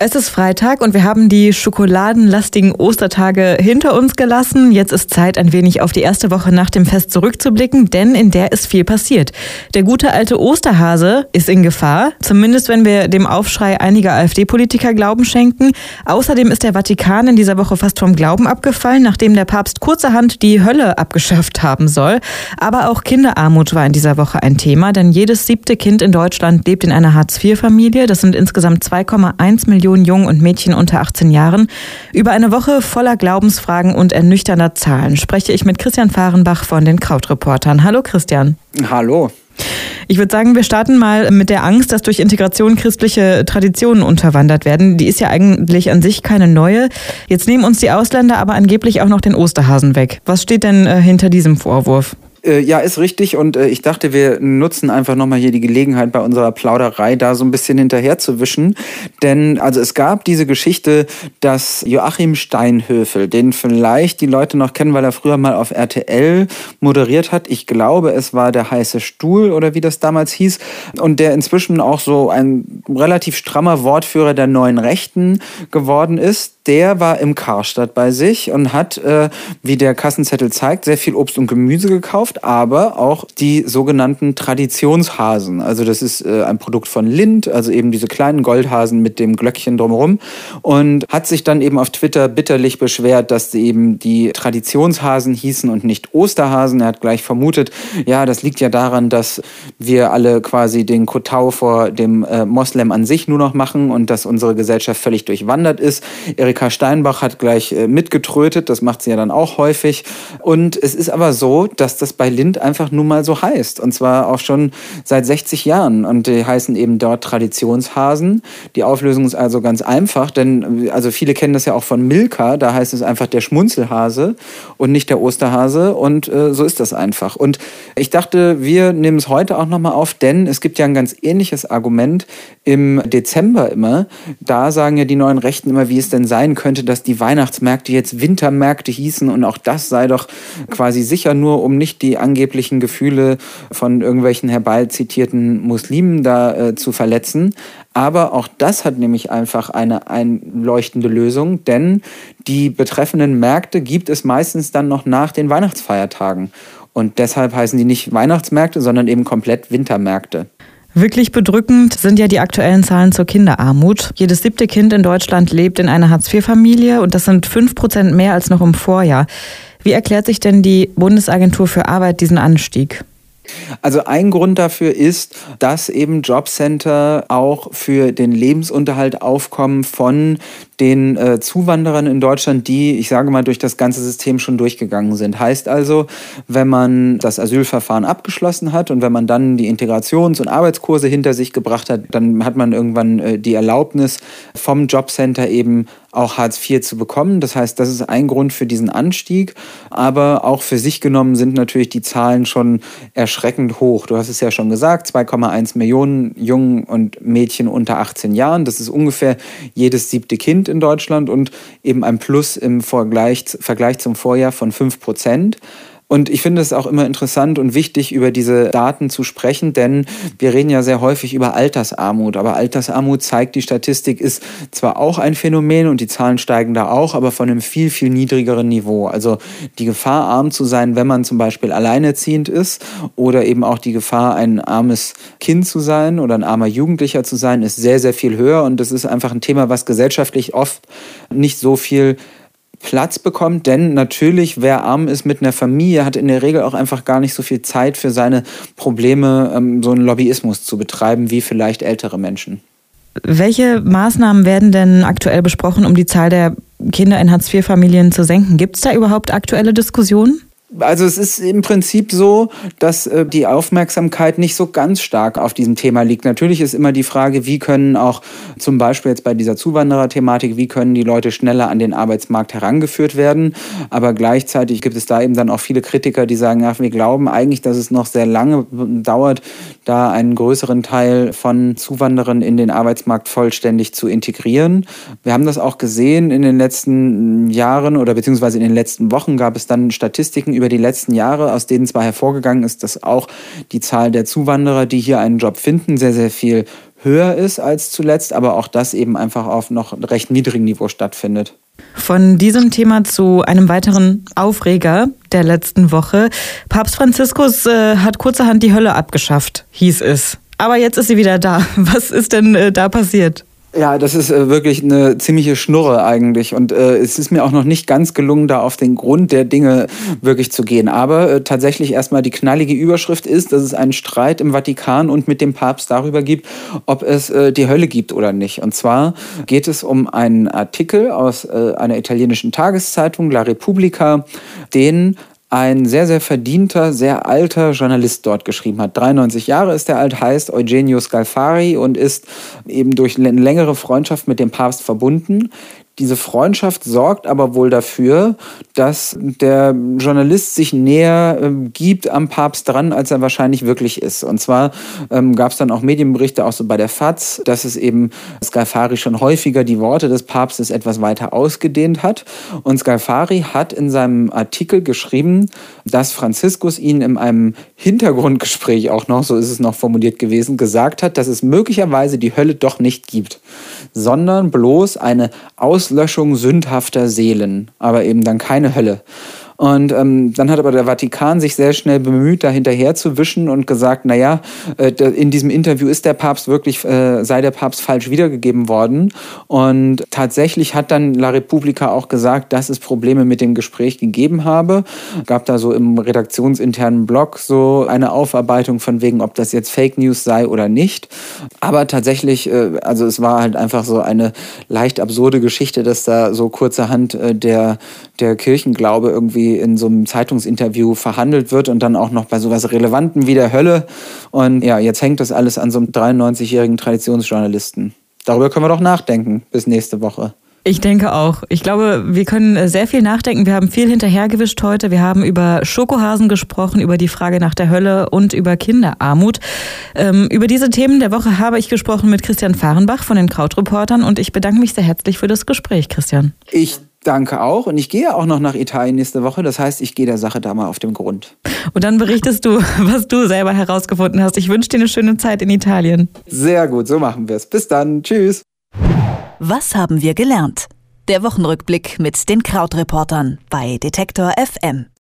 Es ist Freitag und wir haben die schokoladenlastigen Ostertage hinter uns gelassen. Jetzt ist Zeit, ein wenig auf die erste Woche nach dem Fest zurückzublicken, denn in der ist viel passiert. Der gute alte Osterhase ist in Gefahr, zumindest wenn wir dem Aufschrei einiger AfD-Politiker Glauben schenken. Außerdem ist der Vatikan in dieser Woche fast vom Glauben abgefallen, nachdem der Papst kurzerhand die Hölle abgeschafft haben soll. Aber auch Kinderarmut war in dieser Woche ein Thema, denn jedes siebte Kind in Deutschland lebt in einer Hartz-IV-Familie. Das sind insgesamt 2,1 Millionen Millionen Jungen und Mädchen unter 18 Jahren. Über eine Woche voller Glaubensfragen und ernüchternder Zahlen spreche ich mit Christian Fahrenbach von den Krautreportern. Hallo Christian. Hallo. Ich würde sagen, wir starten mal mit der Angst, dass durch Integration christliche Traditionen unterwandert werden. Die ist ja eigentlich an sich keine neue. Jetzt nehmen uns die Ausländer aber angeblich auch noch den Osterhasen weg. Was steht denn äh, hinter diesem Vorwurf? Äh, ja, ist richtig. Und äh, ich dachte, wir nutzen einfach nochmal hier die Gelegenheit bei unserer Plauderei da so ein bisschen hinterher zu wischen. Denn also es gab diese Geschichte, dass Joachim Steinhöfel, den vielleicht die Leute noch kennen, weil er früher mal auf RTL moderiert hat. Ich glaube, es war der heiße Stuhl oder wie das damals hieß. Und der inzwischen auch so ein relativ strammer Wortführer der neuen Rechten geworden ist der war im Karstadt bei sich und hat, äh, wie der Kassenzettel zeigt, sehr viel Obst und Gemüse gekauft, aber auch die sogenannten Traditionshasen. Also das ist äh, ein Produkt von Lind, also eben diese kleinen Goldhasen mit dem Glöckchen drumherum und hat sich dann eben auf Twitter bitterlich beschwert, dass eben die Traditionshasen hießen und nicht Osterhasen. Er hat gleich vermutet, ja, das liegt ja daran, dass wir alle quasi den Kotau vor dem äh, Moslem an sich nur noch machen und dass unsere Gesellschaft völlig durchwandert ist. Erik Erika Steinbach hat gleich äh, mitgetrötet, das macht sie ja dann auch häufig. Und es ist aber so, dass das bei Lind einfach nun mal so heißt. Und zwar auch schon seit 60 Jahren. Und die heißen eben dort Traditionshasen. Die Auflösung ist also ganz einfach, denn also viele kennen das ja auch von Milka, da heißt es einfach der Schmunzelhase und nicht der Osterhase. Und äh, so ist das einfach. Und ich dachte, wir nehmen es heute auch nochmal auf, denn es gibt ja ein ganz ähnliches Argument im Dezember immer. Da sagen ja die neuen Rechten immer, wie es denn sein sein könnte, dass die Weihnachtsmärkte jetzt Wintermärkte hießen und auch das sei doch quasi sicher nur, um nicht die angeblichen Gefühle von irgendwelchen herbeizitierten Muslimen da äh, zu verletzen. Aber auch das hat nämlich einfach eine einleuchtende Lösung, denn die betreffenden Märkte gibt es meistens dann noch nach den Weihnachtsfeiertagen. Und deshalb heißen die nicht Weihnachtsmärkte, sondern eben komplett Wintermärkte. Wirklich bedrückend sind ja die aktuellen Zahlen zur Kinderarmut. Jedes siebte Kind in Deutschland lebt in einer Hartz-IV-Familie und das sind fünf Prozent mehr als noch im Vorjahr. Wie erklärt sich denn die Bundesagentur für Arbeit diesen Anstieg? Also ein Grund dafür ist, dass eben Jobcenter auch für den Lebensunterhalt aufkommen von den äh, Zuwanderern in Deutschland, die, ich sage mal, durch das ganze System schon durchgegangen sind. Heißt also, wenn man das Asylverfahren abgeschlossen hat und wenn man dann die Integrations- und Arbeitskurse hinter sich gebracht hat, dann hat man irgendwann äh, die Erlaubnis vom Jobcenter eben auch Hartz IV zu bekommen. Das heißt, das ist ein Grund für diesen Anstieg. Aber auch für sich genommen sind natürlich die Zahlen schon erschreckend hoch. Du hast es ja schon gesagt, 2,1 Millionen Jungen und Mädchen unter 18 Jahren. Das ist ungefähr jedes siebte Kind in Deutschland und eben ein Plus im Vergleich, Vergleich zum Vorjahr von 5 Prozent. Und ich finde es auch immer interessant und wichtig, über diese Daten zu sprechen, denn wir reden ja sehr häufig über Altersarmut. Aber Altersarmut zeigt die Statistik, ist zwar auch ein Phänomen und die Zahlen steigen da auch, aber von einem viel, viel niedrigeren Niveau. Also die Gefahr, arm zu sein, wenn man zum Beispiel alleinerziehend ist oder eben auch die Gefahr, ein armes Kind zu sein oder ein armer Jugendlicher zu sein, ist sehr, sehr viel höher. Und das ist einfach ein Thema, was gesellschaftlich oft nicht so viel Platz bekommt, denn natürlich, wer arm ist mit einer Familie, hat in der Regel auch einfach gar nicht so viel Zeit für seine Probleme, ähm, so einen Lobbyismus zu betreiben, wie vielleicht ältere Menschen. Welche Maßnahmen werden denn aktuell besprochen, um die Zahl der Kinder in Hartz-IV-Familien zu senken? Gibt es da überhaupt aktuelle Diskussionen? Also es ist im Prinzip so, dass äh, die Aufmerksamkeit nicht so ganz stark auf diesem Thema liegt. Natürlich ist immer die Frage, wie können auch zum Beispiel jetzt bei dieser Zuwanderer-Thematik, wie können die Leute schneller an den Arbeitsmarkt herangeführt werden. Aber gleichzeitig gibt es da eben dann auch viele Kritiker, die sagen, ach, wir glauben eigentlich, dass es noch sehr lange dauert, da einen größeren Teil von Zuwanderern in den Arbeitsmarkt vollständig zu integrieren. Wir haben das auch gesehen in den letzten Jahren oder beziehungsweise in den letzten Wochen gab es dann Statistiken über die letzten Jahre, aus denen zwar hervorgegangen ist, dass auch die Zahl der Zuwanderer, die hier einen Job finden, sehr, sehr viel höher ist als zuletzt, aber auch das eben einfach auf noch recht niedrigem Niveau stattfindet. Von diesem Thema zu einem weiteren Aufreger der letzten Woche. Papst Franziskus äh, hat kurzerhand die Hölle abgeschafft, hieß es. Aber jetzt ist sie wieder da. Was ist denn äh, da passiert? Ja, das ist äh, wirklich eine ziemliche Schnurre eigentlich. Und äh, es ist mir auch noch nicht ganz gelungen, da auf den Grund der Dinge wirklich zu gehen. Aber äh, tatsächlich erstmal die knallige Überschrift ist, dass es einen Streit im Vatikan und mit dem Papst darüber gibt, ob es äh, die Hölle gibt oder nicht. Und zwar geht es um einen Artikel aus äh, einer italienischen Tageszeitung, La Repubblica, den ein sehr, sehr verdienter, sehr alter Journalist dort geschrieben hat. 93 Jahre ist er alt, heißt Eugenio Scalfari und ist eben durch eine längere Freundschaft mit dem Papst verbunden. Diese Freundschaft sorgt aber wohl dafür, dass der Journalist sich näher äh, gibt am Papst dran, als er wahrscheinlich wirklich ist. Und zwar ähm, gab es dann auch Medienberichte, auch so bei der FAZ, dass es eben Scalfari schon häufiger die Worte des Papstes etwas weiter ausgedehnt hat. Und Scalfari hat in seinem Artikel geschrieben, dass Franziskus ihn in einem Hintergrundgespräch auch noch, so ist es noch formuliert gewesen, gesagt hat, dass es möglicherweise die Hölle doch nicht gibt, sondern bloß eine Aus Auslöschung sündhafter Seelen, aber eben dann keine Hölle. Und ähm, dann hat aber der Vatikan sich sehr schnell bemüht, da hinterher zu wischen und gesagt, naja, äh, in diesem Interview ist der Papst wirklich, äh, sei der Papst falsch wiedergegeben worden. Und tatsächlich hat dann La Repubblica auch gesagt, dass es Probleme mit dem Gespräch gegeben habe. Gab da so im redaktionsinternen Blog so eine Aufarbeitung von wegen, ob das jetzt Fake News sei oder nicht. Aber tatsächlich, äh, also es war halt einfach so eine leicht absurde Geschichte, dass da so kurzerhand äh, der, der Kirchenglaube irgendwie in so einem Zeitungsinterview verhandelt wird und dann auch noch bei sowas Relevantem wie der Hölle. Und ja, jetzt hängt das alles an so einem 93-jährigen Traditionsjournalisten. Darüber können wir doch nachdenken bis nächste Woche. Ich denke auch. Ich glaube, wir können sehr viel nachdenken. Wir haben viel hinterhergewischt heute. Wir haben über Schokohasen gesprochen, über die Frage nach der Hölle und über Kinderarmut. Ähm, über diese Themen der Woche habe ich gesprochen mit Christian Fahrenbach von den Krautreportern und ich bedanke mich sehr herzlich für das Gespräch, Christian. Ich danke auch. Und ich gehe auch noch nach Italien nächste Woche. Das heißt, ich gehe der Sache da mal auf den Grund. Und dann berichtest du, was du selber herausgefunden hast. Ich wünsche dir eine schöne Zeit in Italien. Sehr gut, so machen wir es. Bis dann. Tschüss. Was haben wir gelernt? Der Wochenrückblick mit den Krautreportern bei Detektor FM.